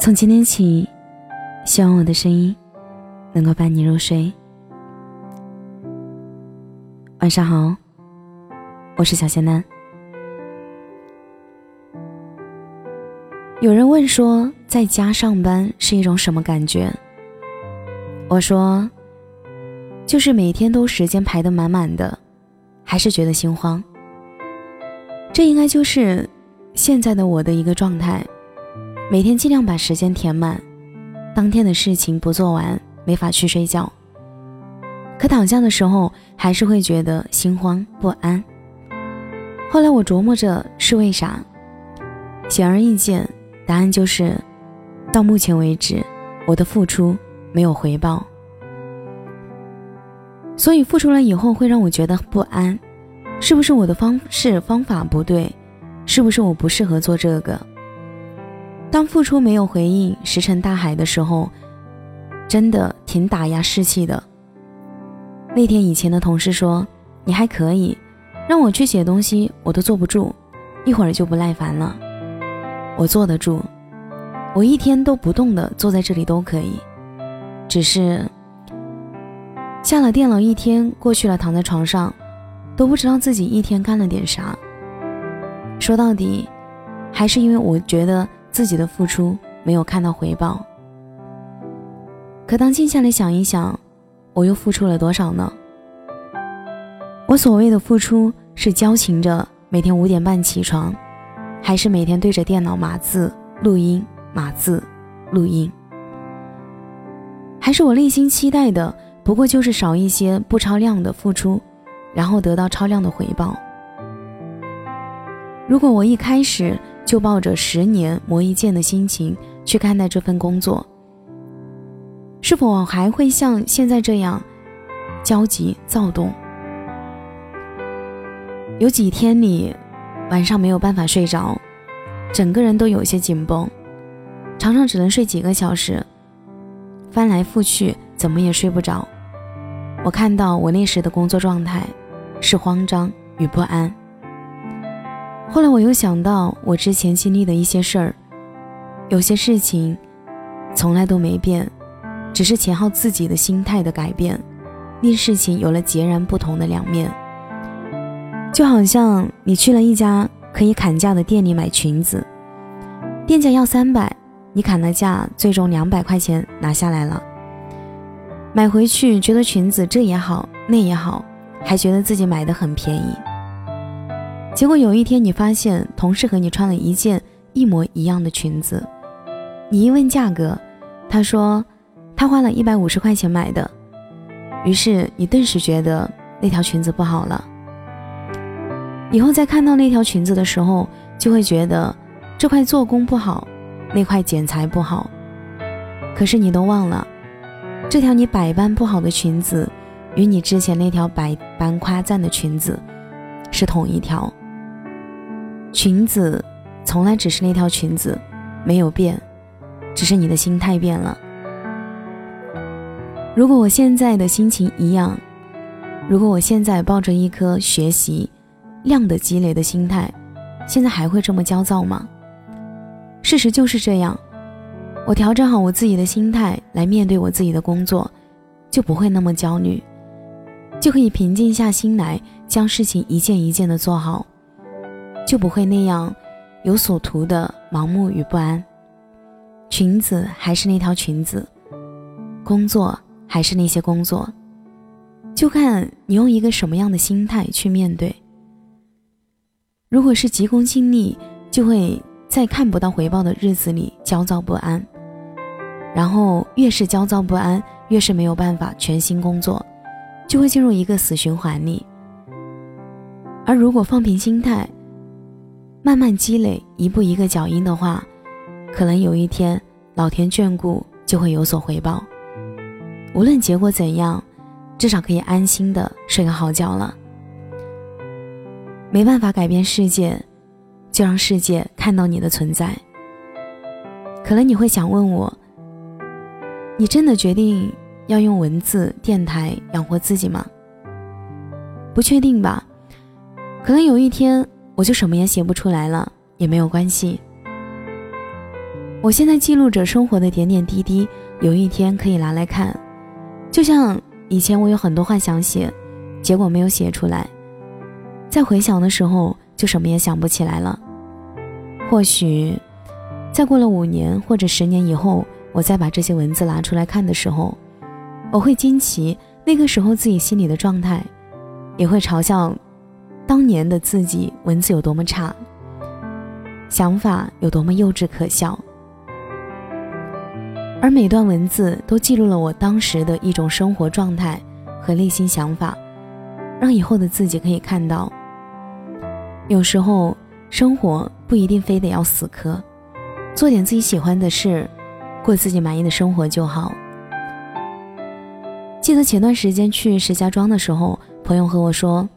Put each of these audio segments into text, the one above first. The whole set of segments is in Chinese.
从今天起，希望我的声音能够伴你入睡。晚上好，我是小仙丹。有人问说，在家上班是一种什么感觉？我说，就是每天都时间排得满满的，还是觉得心慌。这应该就是现在的我的一个状态。每天尽量把时间填满，当天的事情不做完，没法去睡觉。可躺下的时候，还是会觉得心慌不安。后来我琢磨着是为啥，显而易见，答案就是，到目前为止，我的付出没有回报，所以付出了以后会让我觉得不安，是不是我的方式方法不对？是不是我不适合做这个？当付出没有回应，石沉大海的时候，真的挺打压士气的。那天以前的同事说：“你还可以，让我去写东西，我都坐不住，一会儿就不耐烦了。”我坐得住，我一天都不动的坐在这里都可以。只是下了电脑一天过去了，躺在床上，都不知道自己一天干了点啥。说到底，还是因为我觉得。自己的付出没有看到回报，可当静下来想一想，我又付出了多少呢？我所谓的付出是矫情着每天五点半起床，还是每天对着电脑码字录音、码字录音？还是我内心期待的不过就是少一些不超量的付出，然后得到超量的回报？如果我一开始。就抱着十年磨一剑的心情去看待这份工作，是否还会像现在这样焦急躁动？有几天你晚上没有办法睡着，整个人都有些紧绷，常常只能睡几个小时，翻来覆去怎么也睡不着。我看到我那时的工作状态是慌张与不安。后来我又想到我之前经历的一些事儿，有些事情从来都没变，只是钱浩自己的心态的改变，令事情有了截然不同的两面。就好像你去了一家可以砍价的店里买裙子，店家要三百，你砍了价，最终两百块钱拿下来了，买回去觉得裙子这也好那也好，还觉得自己买的很便宜。结果有一天，你发现同事和你穿了一件一模一样的裙子，你一问价格，他说他花了一百五十块钱买的，于是你顿时觉得那条裙子不好了。以后再看到那条裙子的时候，就会觉得这块做工不好，那块剪裁不好。可是你都忘了，这条你百般不好的裙子，与你之前那条百般夸赞的裙子，是同一条。裙子从来只是那条裙子，没有变，只是你的心态变了。如果我现在的心情一样，如果我现在抱着一颗学习、量的积累的心态，现在还会这么焦躁吗？事实就是这样，我调整好我自己的心态来面对我自己的工作，就不会那么焦虑，就可以平静下心来，将事情一件一件的做好。就不会那样有所图的盲目与不安。裙子还是那条裙子，工作还是那些工作，就看你用一个什么样的心态去面对。如果是急功近利，就会在看不到回报的日子里焦躁不安，然后越是焦躁不安，越是没有办法全心工作，就会进入一个死循环里。而如果放平心态，慢慢积累，一步一个脚印的话，可能有一天老天眷顾，就会有所回报。无论结果怎样，至少可以安心的睡个好觉了。没办法改变世界，就让世界看到你的存在。可能你会想问我，你真的决定要用文字电台养活自己吗？不确定吧，可能有一天。我就什么也写不出来了，也没有关系。我现在记录着生活的点点滴滴，有一天可以拿来看。就像以前我有很多话想写，结果没有写出来，在回想的时候就什么也想不起来了。或许，再过了五年或者十年以后，我再把这些文字拿出来看的时候，我会惊奇那个时候自己心里的状态，也会嘲笑当年的自己文字有多么差，想法有多么幼稚可笑。而每段文字都记录了我当时的一种生活状态和内心想法，让以后的自己可以看到。有时候生活不一定非得要死磕，做点自己喜欢的事，过自己满意的生活就好。记得前段时间去石家庄的时候，朋友和我说：“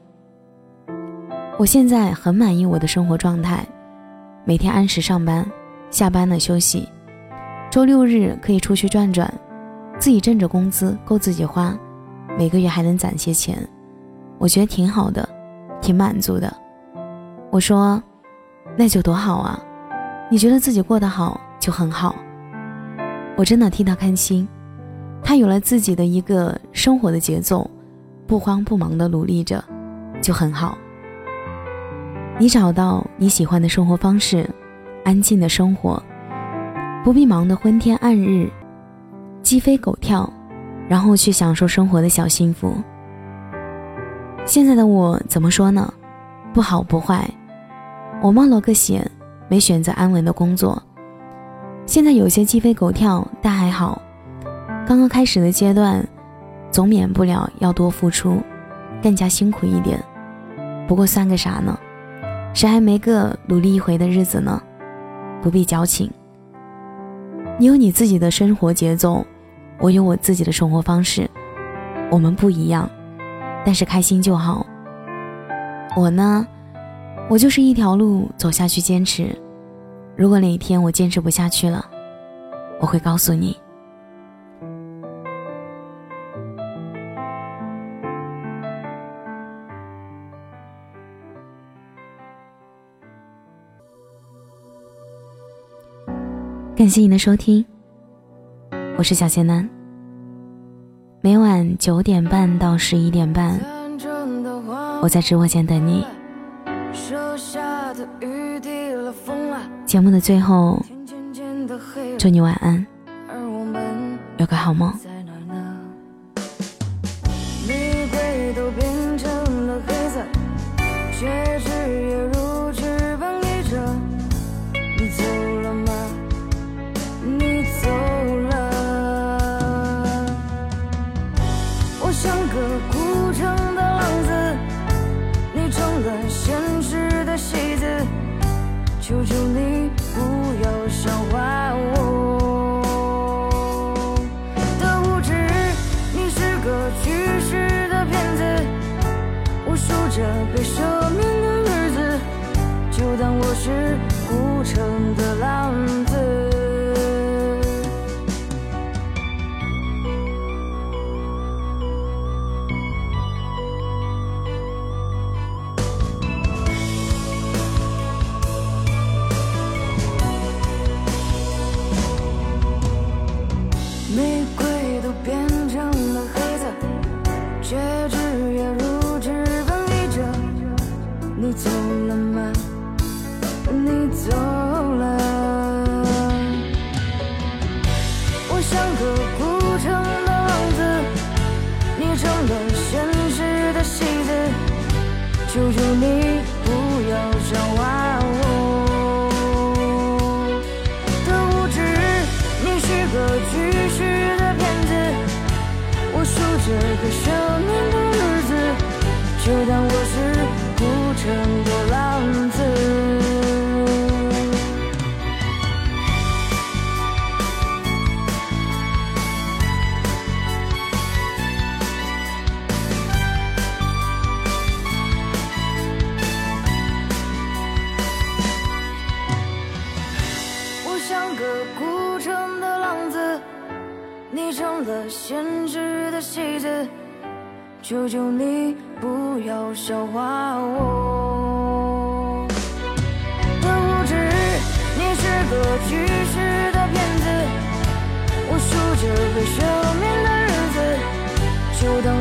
我现在很满意我的生活状态，每天按时上班，下班了休息。”周六日可以出去转转，自己挣着工资够自己花，每个月还能攒些钱，我觉得挺好的，挺满足的。我说，那就多好啊！你觉得自己过得好就很好。我真的替他开心，他有了自己的一个生活的节奏，不慌不忙的努力着，就很好。你找到你喜欢的生活方式，安静的生活。不必忙得昏天暗日，鸡飞狗跳，然后去享受生活的小幸福。现在的我怎么说呢？不好不坏，我冒了个险，没选择安稳的工作。现在有些鸡飞狗跳，但还好。刚刚开始的阶段，总免不了要多付出，更加辛苦一点。不过算个啥呢？谁还没个努力一回的日子呢？不必矫情。你有你自己的生活节奏，我有我自己的生活方式，我们不一样，但是开心就好。我呢，我就是一条路走下去，坚持。如果哪一天我坚持不下去了，我会告诉你。感谢你的收听，我是小仙男。每晚九点半到十一点半，我在直播间等你。节目的最后，祝你晚安，有个好梦。求求你求求你了，现实的戏子，求求你不要笑话我。的无知，你是个巨石的骗子，我数着被赦免的日子，就当。